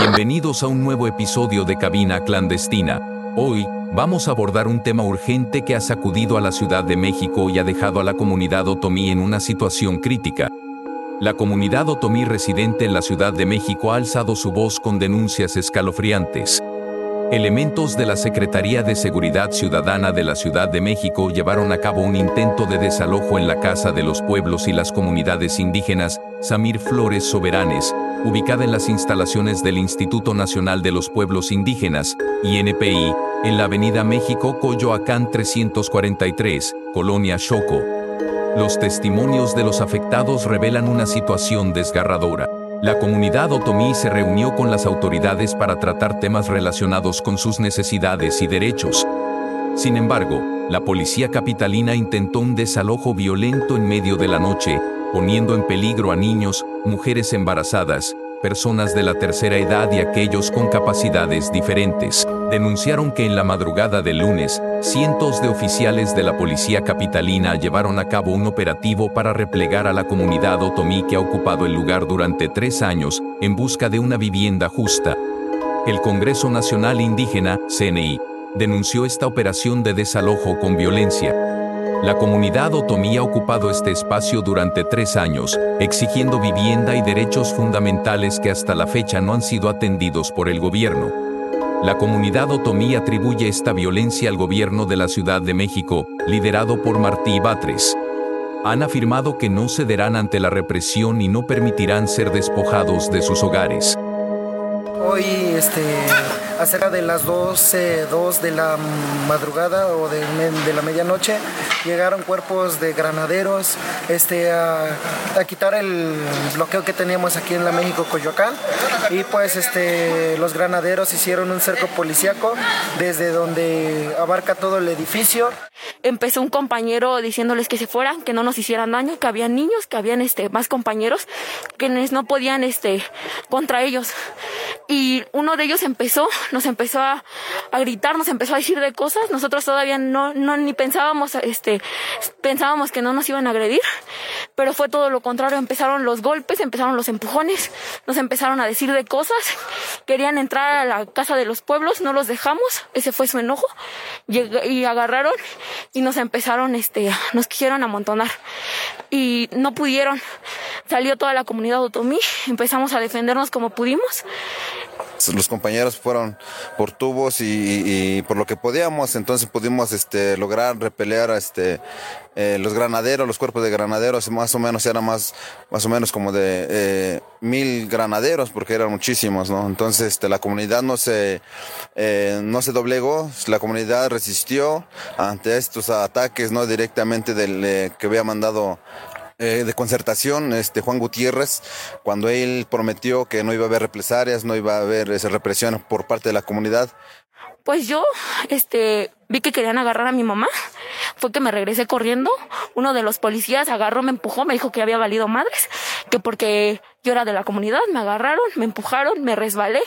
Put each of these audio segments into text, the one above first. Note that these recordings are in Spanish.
Bienvenidos a un nuevo episodio de Cabina Clandestina. Hoy, vamos a abordar un tema urgente que ha sacudido a la Ciudad de México y ha dejado a la comunidad otomí en una situación crítica. La comunidad otomí residente en la Ciudad de México ha alzado su voz con denuncias escalofriantes. Elementos de la Secretaría de Seguridad Ciudadana de la Ciudad de México llevaron a cabo un intento de desalojo en la Casa de los Pueblos y las Comunidades Indígenas, Samir Flores Soberanes, ubicada en las instalaciones del Instituto Nacional de los Pueblos Indígenas, INPI, en la Avenida México Coyoacán 343, Colonia Choco. Los testimonios de los afectados revelan una situación desgarradora. La comunidad otomí se reunió con las autoridades para tratar temas relacionados con sus necesidades y derechos. Sin embargo, la policía capitalina intentó un desalojo violento en medio de la noche, poniendo en peligro a niños, mujeres embarazadas, personas de la tercera edad y aquellos con capacidades diferentes. Denunciaron que en la madrugada del lunes, cientos de oficiales de la policía capitalina llevaron a cabo un operativo para replegar a la comunidad otomí que ha ocupado el lugar durante tres años, en busca de una vivienda justa. El Congreso Nacional Indígena, CNI, denunció esta operación de desalojo con violencia, la comunidad otomí ha ocupado este espacio durante tres años, exigiendo vivienda y derechos fundamentales que hasta la fecha no han sido atendidos por el gobierno. La comunidad otomí atribuye esta violencia al gobierno de la Ciudad de México, liderado por Martí Batres. Han afirmado que no cederán ante la represión y no permitirán ser despojados de sus hogares. Hoy, este, acerca de las 12, 2 de la madrugada o de, la medianoche, llegaron cuerpos de granaderos este, a, quitar el bloqueo que teníamos aquí en la México Coyoacán y pues este, los granaderos hicieron un cerco policíaco desde donde abarca todo el edificio. Empezó un compañero diciéndoles que se fueran, que no nos hicieran daño, que había niños, que habían este, más compañeros, que no podían este, contra ellos y uno de ellos empezó, nos empezó a, a, gritar, nos empezó a decir de cosas, nosotros todavía no, no ni pensábamos, este, pensábamos que no nos iban a agredir, pero fue todo lo contrario, empezaron los golpes, empezaron los empujones, nos empezaron a decir de cosas, querían entrar a la casa de los pueblos, no los dejamos, ese fue su enojo, y, agarraron y nos empezaron, este, nos quisieron amontonar. Y no pudieron, salió toda la comunidad otomí, empezamos a defendernos como pudimos los compañeros fueron por tubos y, por lo que podíamos, entonces pudimos este, lograr repelear este, eh, los granaderos, los cuerpos de granaderos, más o menos eran más, más o menos como de eh, mil granaderos, porque eran muchísimos, ¿no? Entonces este, la comunidad no se, eh, no se doblegó, la comunidad resistió ante estos ataques, ¿no? Directamente del que había mandado eh, de concertación, este Juan Gutiérrez, cuando él prometió que no iba a haber represalias, no iba a haber esa represión por parte de la comunidad. Pues yo, este, vi que querían agarrar a mi mamá, fue que me regresé corriendo, uno de los policías agarró, me empujó, me dijo que había valido madres, que porque yo era de la comunidad, me agarraron, me empujaron, me resbalé,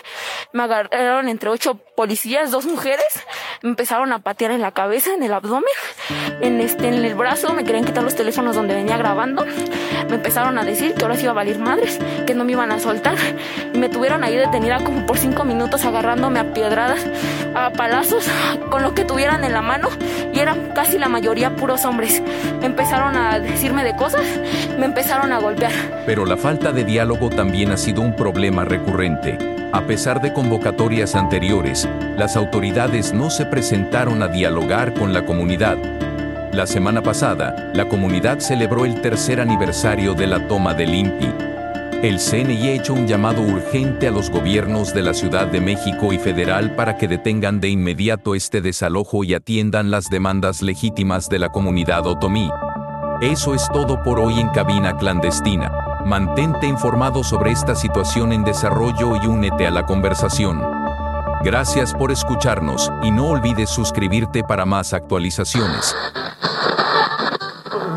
me agarraron entre ocho policías, dos mujeres, me empezaron a patear en la cabeza, en el abdomen, en este, en el brazo, me querían quitar los teléfonos donde venía grabando, me empezaron a decir que ahora sí iba a valer madres, que no me iban a soltar, y me tuvieron ahí detenida como por cinco minutos agarrándome a piedradas, a palazos, con lo que tuvieran en la mano, y eran casi la mayoría puros hombres. Empezaron a decirme de cosas, me empezaron a golpear. Pero la falta de diálogo también ha sido un problema recurrente. A pesar de convocatorias anteriores, las autoridades no se presentaron a dialogar con la comunidad. La semana pasada, la comunidad celebró el tercer aniversario de la toma del INPI. El CNI ha hecho un llamado urgente a los gobiernos de la Ciudad de México y federal para que detengan de inmediato este desalojo y atiendan las demandas legítimas de la comunidad otomí. Eso es todo por hoy en Cabina Clandestina. Mantente informado sobre esta situación en desarrollo y únete a la conversación. Gracias por escucharnos y no olvides suscribirte para más actualizaciones.